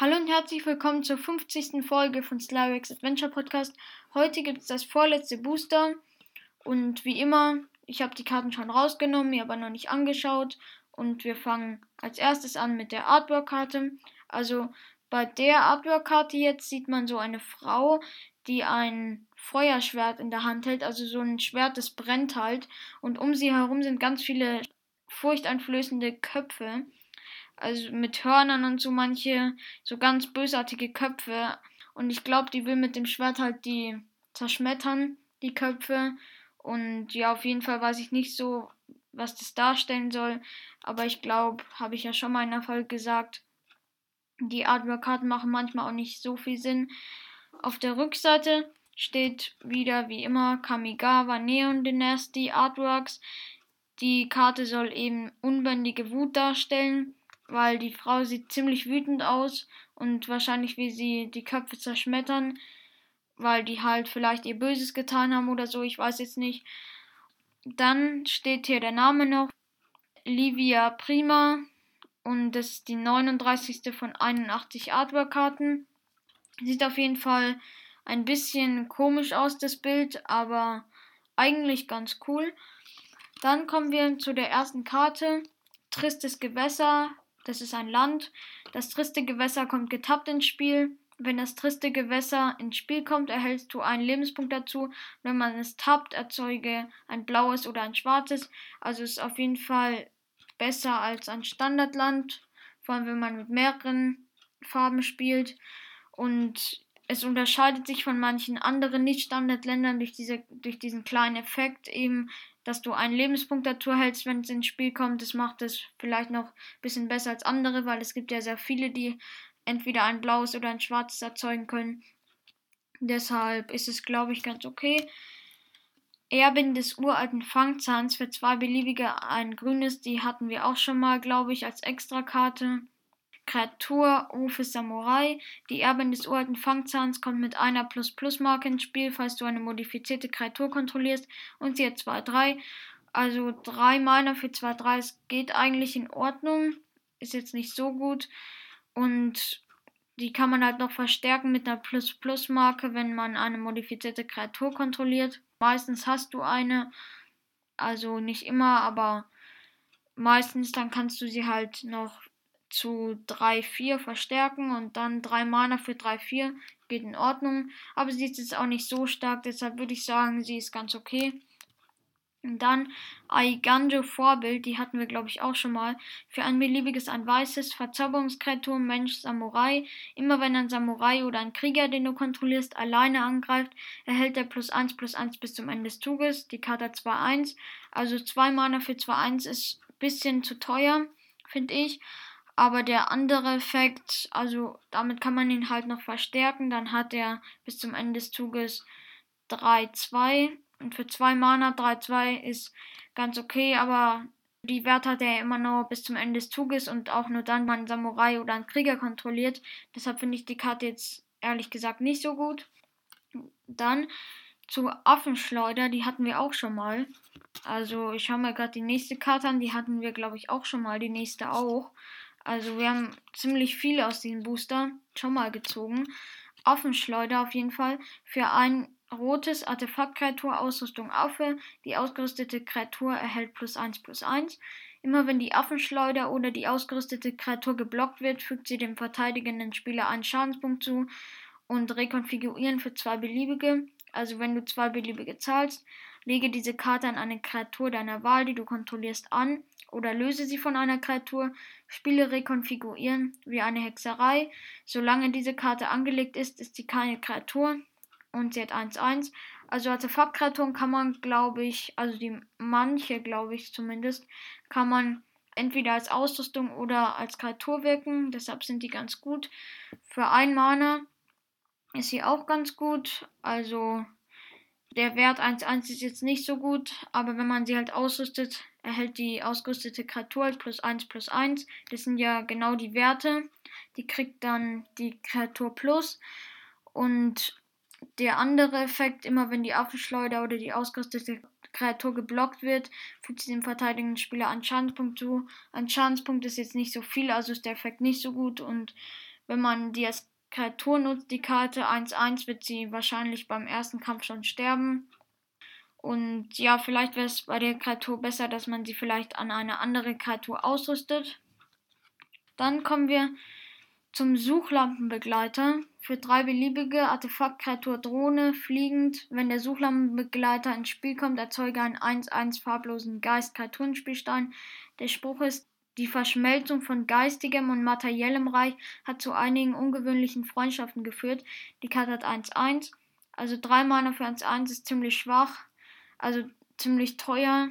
Hallo und herzlich willkommen zur 50. Folge von Slyrex Adventure Podcast. Heute gibt es das vorletzte Booster und wie immer, ich habe die Karten schon rausgenommen, mir aber noch nicht angeschaut und wir fangen als erstes an mit der Artwork-Karte. Also bei der Artwork-Karte jetzt sieht man so eine Frau, die ein Feuerschwert in der Hand hält, also so ein Schwert, das brennt halt und um sie herum sind ganz viele furchteinflößende Köpfe also mit Hörnern und so manche, so ganz bösartige Köpfe. Und ich glaube, die will mit dem Schwert halt die zerschmettern, die Köpfe. Und ja, auf jeden Fall weiß ich nicht so, was das darstellen soll. Aber ich glaube, habe ich ja schon mal in der Folge gesagt, die Artwork-Karten machen manchmal auch nicht so viel Sinn. Auf der Rückseite steht wieder wie immer Kamigawa Neon Dynasty Artworks. Die Karte soll eben unbändige Wut darstellen weil die Frau sieht ziemlich wütend aus und wahrscheinlich will sie die Köpfe zerschmettern, weil die halt vielleicht ihr Böses getan haben oder so, ich weiß jetzt nicht. Dann steht hier der Name noch, Livia Prima und das ist die 39. von 81 Artwork-Karten. Sieht auf jeden Fall ein bisschen komisch aus, das Bild, aber eigentlich ganz cool. Dann kommen wir zu der ersten Karte. Tristes Gewässer, das ist ein Land. Das triste Gewässer kommt getappt ins Spiel. Wenn das triste Gewässer ins Spiel kommt, erhältst du einen Lebenspunkt dazu. Wenn man es tappt, erzeuge ein blaues oder ein schwarzes. Also ist auf jeden Fall besser als ein Standardland. Vor allem, wenn man mit mehreren Farben spielt. Und es unterscheidet sich von manchen anderen Nicht-Standardländern durch, diese, durch diesen kleinen Effekt eben, dass du einen Lebenspunkt dazu hältst, wenn es ins Spiel kommt. Das macht es vielleicht noch ein bisschen besser als andere, weil es gibt ja sehr viele, die entweder ein blaues oder ein schwarzes erzeugen können. Deshalb ist es, glaube ich, ganz okay. Erbin des uralten Fangzahns für zwei beliebige ein grünes, die hatten wir auch schon mal, glaube ich, als Extrakarte. Kreatur Rufe Samurai. Die Erbin des uralten Fangzahns kommt mit einer Plus-Plus-Marke ins Spiel, falls du eine modifizierte Kreatur kontrollierst. Und sie hat 2-3. Also 3 Mana für 2-3 geht eigentlich in Ordnung. Ist jetzt nicht so gut. Und die kann man halt noch verstärken mit einer Plus-Plus-Marke, wenn man eine modifizierte Kreatur kontrolliert. Meistens hast du eine. Also nicht immer, aber meistens dann kannst du sie halt noch zu 3-4 verstärken und dann 3 Mana für 3-4 geht in Ordnung. Aber sie ist jetzt auch nicht so stark, deshalb würde ich sagen, sie ist ganz okay. Und dann Aiganjo Vorbild, die hatten wir glaube ich auch schon mal. Für ein beliebiges, ein weißes Verzauberungskreatur, Mensch, Samurai. Immer wenn ein Samurai oder ein Krieger, den du kontrollierst, alleine angreift, erhält er plus 1 plus 1 bis zum Ende des Zuges. Die Karte 2-1. Also 2 Mana für 2-1 ist ein bisschen zu teuer, finde ich. Aber der andere Effekt, also damit kann man ihn halt noch verstärken. Dann hat er bis zum Ende des Zuges 3-2. Und für 2 Mana 3-2 ist ganz okay, aber die Werte hat er immer nur bis zum Ende des Zuges und auch nur dann, wenn man Samurai oder einen Krieger kontrolliert. Deshalb finde ich die Karte jetzt ehrlich gesagt nicht so gut. Dann zu Affenschleuder, die hatten wir auch schon mal. Also ich schaue mir gerade die nächste Karte an, die hatten wir glaube ich auch schon mal, die nächste auch. Also wir haben ziemlich viele aus diesem Booster schon mal gezogen. Affenschleuder auf jeden Fall. Für ein rotes Artefakt-Kreatur Ausrüstung Affe. Die ausgerüstete Kreatur erhält plus 1 plus 1. Immer wenn die Affenschleuder oder die ausgerüstete Kreatur geblockt wird, fügt sie dem verteidigenden Spieler einen Schadenspunkt zu und rekonfigurieren für zwei beliebige. Also wenn du zwei beliebige zahlst, lege diese Karte an eine Kreatur deiner Wahl, die du kontrollierst, an oder löse sie von einer Kreatur, Spiele rekonfigurieren wie eine Hexerei. Solange diese Karte angelegt ist, ist sie keine Kreatur und sie hat 1-1. Also Artefaktkreaturen kann man, glaube ich, also die manche, glaube ich zumindest, kann man entweder als Ausrüstung oder als Kreatur wirken. Deshalb sind die ganz gut. Für ein Mana ist sie auch ganz gut. Also der Wert 1-1 ist jetzt nicht so gut, aber wenn man sie halt ausrüstet, erhält die ausgerüstete Kreatur als plus 1 plus 1. Das sind ja genau die Werte. Die kriegt dann die Kreatur plus. Und der andere Effekt, immer wenn die Affenschleuder oder die ausgerüstete Kreatur geblockt wird, fügt sie dem verteidigenden Spieler einen Schadenspunkt zu. Ein Schadenspunkt ist jetzt nicht so viel, also ist der Effekt nicht so gut. Und wenn man die als Kreatur nutzt, die Karte 1-1, wird sie wahrscheinlich beim ersten Kampf schon sterben. Und ja, vielleicht wäre es bei der Kreatur besser, dass man sie vielleicht an eine andere Kreatur ausrüstet. Dann kommen wir zum Suchlampenbegleiter. Für drei beliebige Artefaktkreatur Drohne fliegend. Wenn der Suchlampenbegleiter ins Spiel kommt, erzeuge einen 1-1 farblosen Geist-Kreaturenspielstein. Der Spruch ist, die Verschmelzung von geistigem und materiellem Reich hat zu einigen ungewöhnlichen Freundschaften geführt. Die Karte hat 1-1. Also 3 Mana für 1-1 ist ziemlich schwach. Also ziemlich teuer.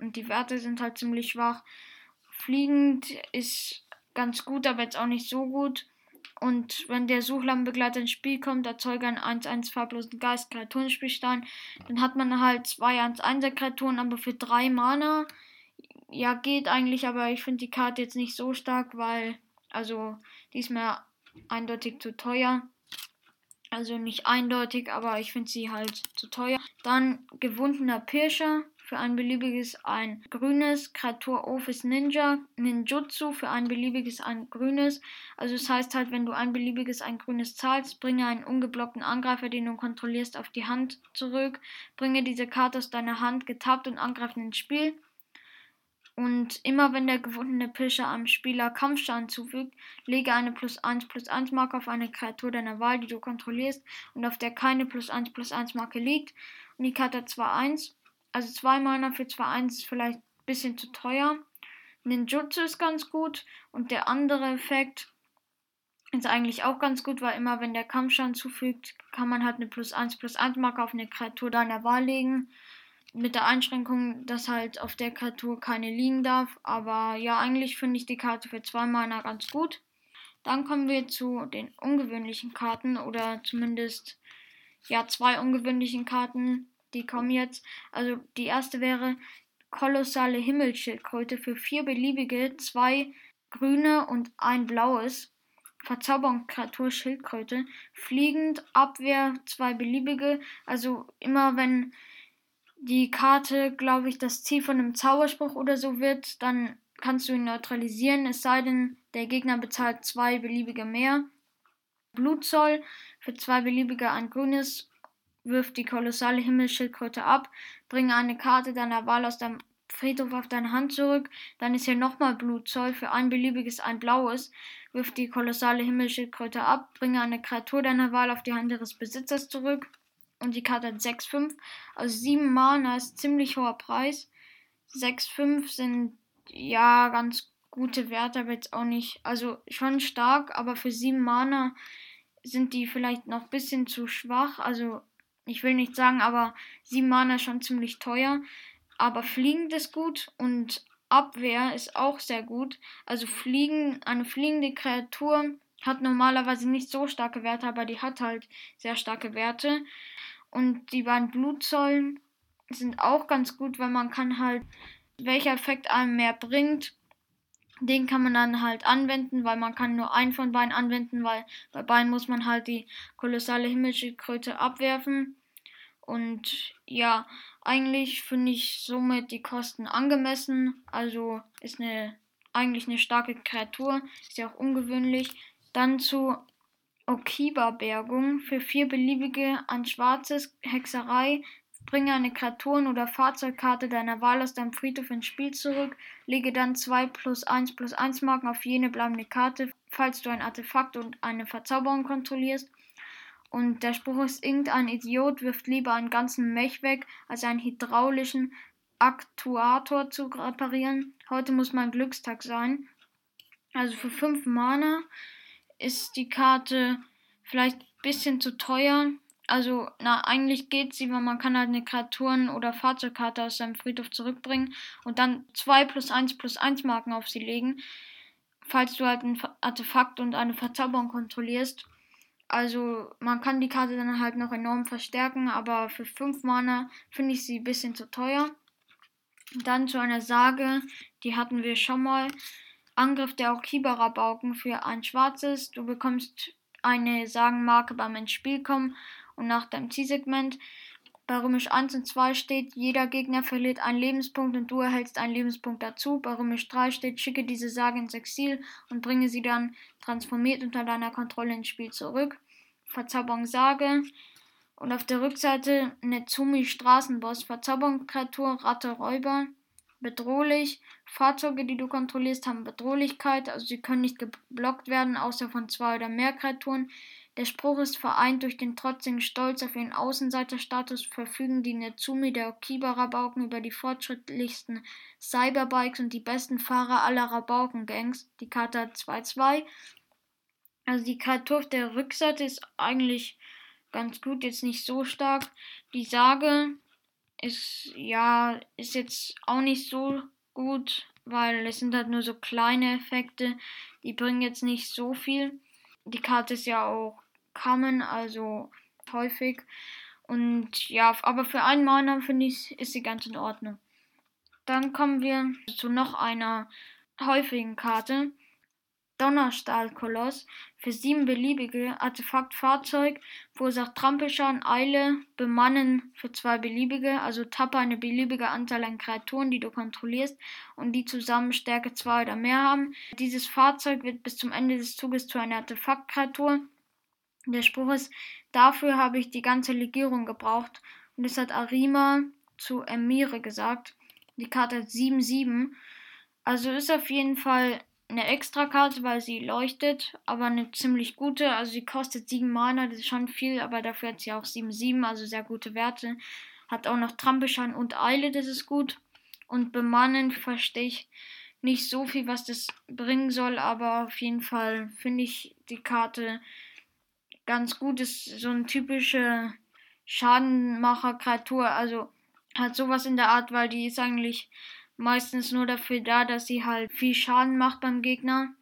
Und die Werte sind halt ziemlich schwach. Fliegend ist ganz gut, aber jetzt auch nicht so gut. Und wenn der Suchlampenbegleiter ins Spiel kommt, erzeuge einen 1-1 farblosen Geist Kreaturenspielstein, dann hat man halt zwei 1-1er Kreaturen, aber für drei Mana. Ja, geht eigentlich, aber ich finde die Karte jetzt nicht so stark, weil, also, die ist mir eindeutig zu teuer. Also nicht eindeutig, aber ich finde sie halt zu teuer. Dann gewundener Pirscher. Für ein beliebiges ein grünes, Kreatur Office Ninja, Ninjutsu für ein beliebiges ein grünes. Also das heißt halt, wenn du ein beliebiges ein grünes zahlst, bringe einen ungeblockten Angreifer, den du kontrollierst, auf die Hand zurück. Bringe diese Karte aus deiner Hand getappt und angreifend ins Spiel. Und immer wenn der gewundene Pischer einem Spieler Kampfschaden zufügt, lege eine plus 1 plus 1 Marke auf eine Kreatur deiner Wahl, die du kontrollierst und auf der keine plus 1 plus 1 Marke liegt. Und die Karte hat zwar 1 also 2 Mana für 2-1 ist vielleicht ein bisschen zu teuer. Ninjutsu ist ganz gut. Und der andere Effekt ist eigentlich auch ganz gut, weil immer wenn der Kampfschaden zufügt, kann man halt eine plus 1 plus 1 Marke auf eine Kreatur deiner Wahl legen. Mit der Einschränkung, dass halt auf der Kreatur keine liegen darf. Aber ja, eigentlich finde ich die Karte für 2 Mana ganz gut. Dann kommen wir zu den ungewöhnlichen Karten oder zumindest ja zwei ungewöhnlichen Karten die kommen jetzt. Also die erste wäre kolossale Himmelsschildkröte für vier beliebige, zwei grüne und ein blaues. Verzauberungskreatur Schildkröte. Fliegend, Abwehr, zwei beliebige. Also immer wenn die Karte, glaube ich, das Ziel von einem Zauberspruch oder so wird, dann kannst du ihn neutralisieren, es sei denn, der Gegner bezahlt zwei beliebige mehr. Blutzoll für zwei beliebige ein grünes wirf die kolossale Himmelsschildkröte ab, bringe eine Karte deiner Wahl aus deinem Friedhof auf deine Hand zurück, dann ist hier nochmal Blutzoll für ein beliebiges ein blaues, wirf die kolossale Himmelsschildkröte ab, bringe eine Kreatur deiner Wahl auf die Hand ihres Besitzers zurück und die Karte hat 6-5, also 7 Mana ist ziemlich hoher Preis. 6-5 sind ja ganz gute Werte, aber jetzt auch nicht, also schon stark, aber für 7 Mana sind die vielleicht noch ein bisschen zu schwach, also ich will nicht sagen, aber 7 Mana ist schon ziemlich teuer. Aber Fliegen ist gut und Abwehr ist auch sehr gut. Also Fliegen, eine fliegende Kreatur hat normalerweise nicht so starke Werte, aber die hat halt sehr starke Werte. Und die beiden Blutzollen sind auch ganz gut, weil man kann halt, welcher Effekt einem mehr bringt, den kann man dann halt anwenden, weil man kann nur einen von beiden anwenden, weil bei beiden muss man halt die kolossale Himmelsschildkröte abwerfen. Und ja, eigentlich finde ich somit die Kosten angemessen. Also ist eine eigentlich eine starke Kreatur, ist ja auch ungewöhnlich. Dann zu Okiba-Bergung für vier beliebige an schwarzes Hexerei Bringe eine Kreaturen- oder Fahrzeugkarte deiner Wahl aus deinem Friedhof ins Spiel zurück. Lege dann 2 plus 1 plus 1 Marken auf jene bleibende Karte, falls du ein Artefakt und eine Verzauberung kontrollierst. Und der Spruch ist, irgendein Idiot wirft lieber einen ganzen Mech weg, als einen hydraulischen Aktuator zu reparieren. Heute muss mein Glückstag sein. Also für 5 Mana ist die Karte vielleicht ein bisschen zu teuer. Also, na, eigentlich geht sie, weil man kann halt eine Kreaturen- oder Fahrzeugkarte aus seinem Friedhof zurückbringen und dann 2 plus 1 plus 1 Marken auf sie legen, falls du halt ein Artefakt und eine Verzauberung kontrollierst. Also, man kann die Karte dann halt noch enorm verstärken, aber für 5 Mana finde ich sie ein bisschen zu teuer. Dann zu einer Sage, die hatten wir schon mal. Angriff der Okibara-Bauken für ein schwarzes. Du bekommst eine Sagenmarke beim ins Spiel kommen und nach deinem Zielsegment. Bei Römisch 1 und 2 steht, jeder Gegner verliert einen Lebenspunkt und du erhältst einen Lebenspunkt dazu. Bei Römisch 3 steht, schicke diese Sage ins Exil und bringe sie dann transformiert unter deiner Kontrolle ins Spiel zurück. Verzauberung Sage. Und auf der Rückseite Nezumi Straßenboss, Verzauberungskreatur, Ratte Räuber. Bedrohlich. Fahrzeuge, die du kontrollierst, haben Bedrohlichkeit, also sie können nicht geblockt werden, außer von zwei oder mehr Kreaturen. Der Spruch ist vereint durch den trotzigen Stolz auf ihren Außenseiterstatus, verfügen die Nezumi der Okiba-Rabauken über die fortschrittlichsten Cyberbikes und die besten Fahrer aller Rabauken-Gangs. Die Karte hat 2-2. Also die Kreatur auf der Rückseite ist eigentlich ganz gut, jetzt nicht so stark. Die Sage ist ja ist jetzt auch nicht so gut, weil es sind halt nur so kleine Effekte, die bringen jetzt nicht so viel. Die Karte ist ja auch kamen, also häufig. Und ja, aber für einen Mana finde ich, ist sie ganz in Ordnung. Dann kommen wir zu noch einer häufigen Karte. Donnerstahlkoloss für sieben beliebige Artefaktfahrzeug verursacht Trampelschaden, Eile, Bemannen für zwei beliebige, also tappe eine beliebige Anzahl an Kreaturen, die du kontrollierst und die zusammen Stärke 2 oder mehr haben. Dieses Fahrzeug wird bis zum Ende des Zuges zu einer Artefaktkreatur der Spruch ist, dafür habe ich die ganze Legierung gebraucht. Und das hat Arima zu Emire gesagt. Die Karte hat 7-7. Also ist auf jeden Fall eine Extra-Karte, weil sie leuchtet, aber eine ziemlich gute. Also sie kostet 7 Mana, das ist schon viel, aber dafür hat sie auch 7-7, also sehr gute Werte. Hat auch noch Trampelschein und Eile, das ist gut. Und Bemannen verstehe ich nicht so viel, was das bringen soll, aber auf jeden Fall finde ich die Karte ganz gut ist, so eine typische Schadenmacher-Kreatur. Also hat sowas in der Art, weil die ist eigentlich meistens nur dafür da, dass sie halt viel Schaden macht beim Gegner.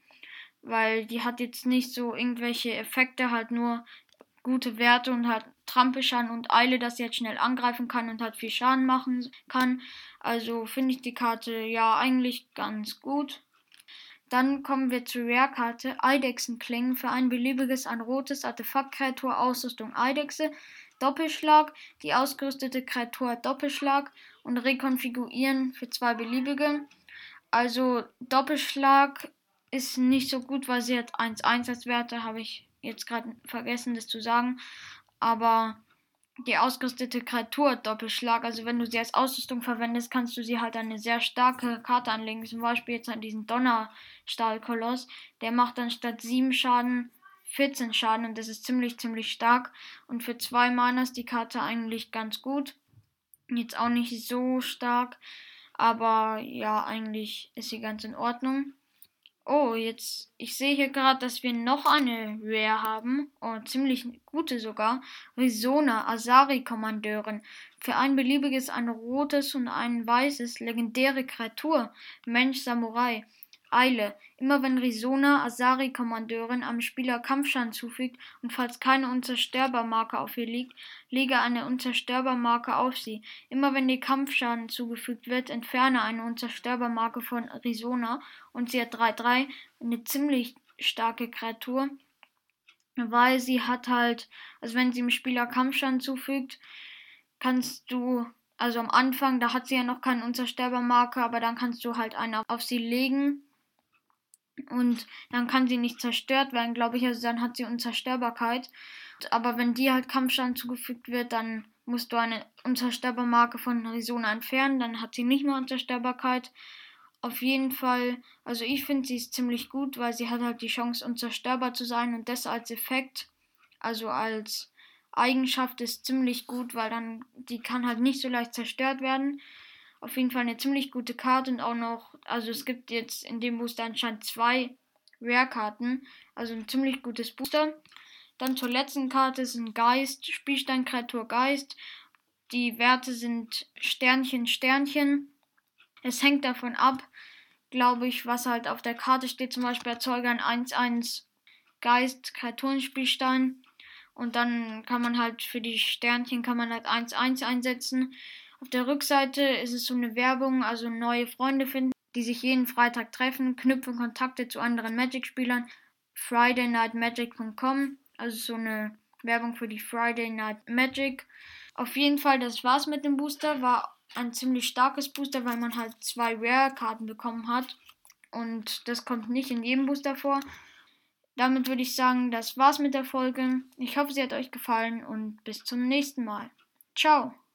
Weil die hat jetzt nicht so irgendwelche Effekte, halt nur gute Werte und hat Trampelschaden und Eile, dass sie jetzt schnell angreifen kann und halt viel Schaden machen kann. Also finde ich die Karte ja eigentlich ganz gut. Dann kommen wir zur Rare-Karte Eidechsenklingen für ein beliebiges ein rotes Artefakt-Kreatur Ausrüstung Eidechse. Doppelschlag, die ausgerüstete Kreatur Doppelschlag und rekonfigurieren für zwei beliebige. Also Doppelschlag ist nicht so gut, weil sie hat 1-1 als Werte, habe ich jetzt gerade vergessen, das zu sagen. Aber die ausgerüstete Kreatur Doppelschlag. Also wenn du sie als Ausrüstung verwendest, kannst du sie halt eine sehr starke Karte anlegen. Zum Beispiel jetzt an diesen Donnerstahlkoloss. Der macht dann statt 7 Schaden 14 Schaden und das ist ziemlich, ziemlich stark. Und für 2 Mana ist die Karte eigentlich ganz gut. Jetzt auch nicht so stark, aber ja, eigentlich ist sie ganz in Ordnung. Oh, jetzt, ich sehe hier gerade, dass wir noch eine Rare haben. Oh, ziemlich gute sogar. Risona, Asari-Kommandeurin. Für ein beliebiges, ein rotes und ein weißes, legendäre Kreatur. Mensch, Samurai. Eile. Immer wenn Risona Asari-Kommandeurin am Spieler Kampfschaden zufügt und falls keine Unzerstörbarmarke auf ihr liegt, lege eine Unzerstörbarmarke auf sie. Immer wenn dir Kampfschaden zugefügt wird, entferne eine Unzerstörbarmarke von Risona und sie hat 3-3, eine ziemlich starke Kreatur, weil sie hat halt, also wenn sie dem Spieler Kampfschaden zufügt, kannst du also am Anfang, da hat sie ja noch keine Unzerstörbarmarke, aber dann kannst du halt eine auf sie legen und dann kann sie nicht zerstört werden, glaube ich. Also dann hat sie Unzerstörbarkeit. Aber wenn dir halt Kampfstand zugefügt wird, dann musst du eine Unzerstörbarmarke von Risona entfernen. Dann hat sie nicht mehr Unzerstörbarkeit. Auf jeden Fall, also ich finde sie ist ziemlich gut, weil sie hat halt die Chance unzerstörbar zu sein und das als Effekt, also als Eigenschaft ist ziemlich gut, weil dann die kann halt nicht so leicht zerstört werden auf jeden Fall eine ziemlich gute Karte und auch noch, also es gibt jetzt in dem Booster anscheinend zwei Rare-Karten, also ein ziemlich gutes Booster. Dann zur letzten Karte ein Geist, Spielstein, Kreatur, Geist. Die Werte sind Sternchen, Sternchen. Es hängt davon ab, glaube ich, was halt auf der Karte steht. Zum Beispiel Erzeuger ein 1-1 Geist, Kreaturenspielstein. Und dann kann man halt für die Sternchen kann man halt 1-1 einsetzen. Auf der Rückseite ist es so eine Werbung, also neue Freunde finden, die sich jeden Freitag treffen, knüpfen Kontakte zu anderen Magic-Spielern. FridayNightMagic.com, also so eine Werbung für die Friday Night Magic. Auf jeden Fall, das war's mit dem Booster. War ein ziemlich starkes Booster, weil man halt zwei Rare-Karten bekommen hat. Und das kommt nicht in jedem Booster vor. Damit würde ich sagen, das war's mit der Folge. Ich hoffe, sie hat euch gefallen und bis zum nächsten Mal. Ciao.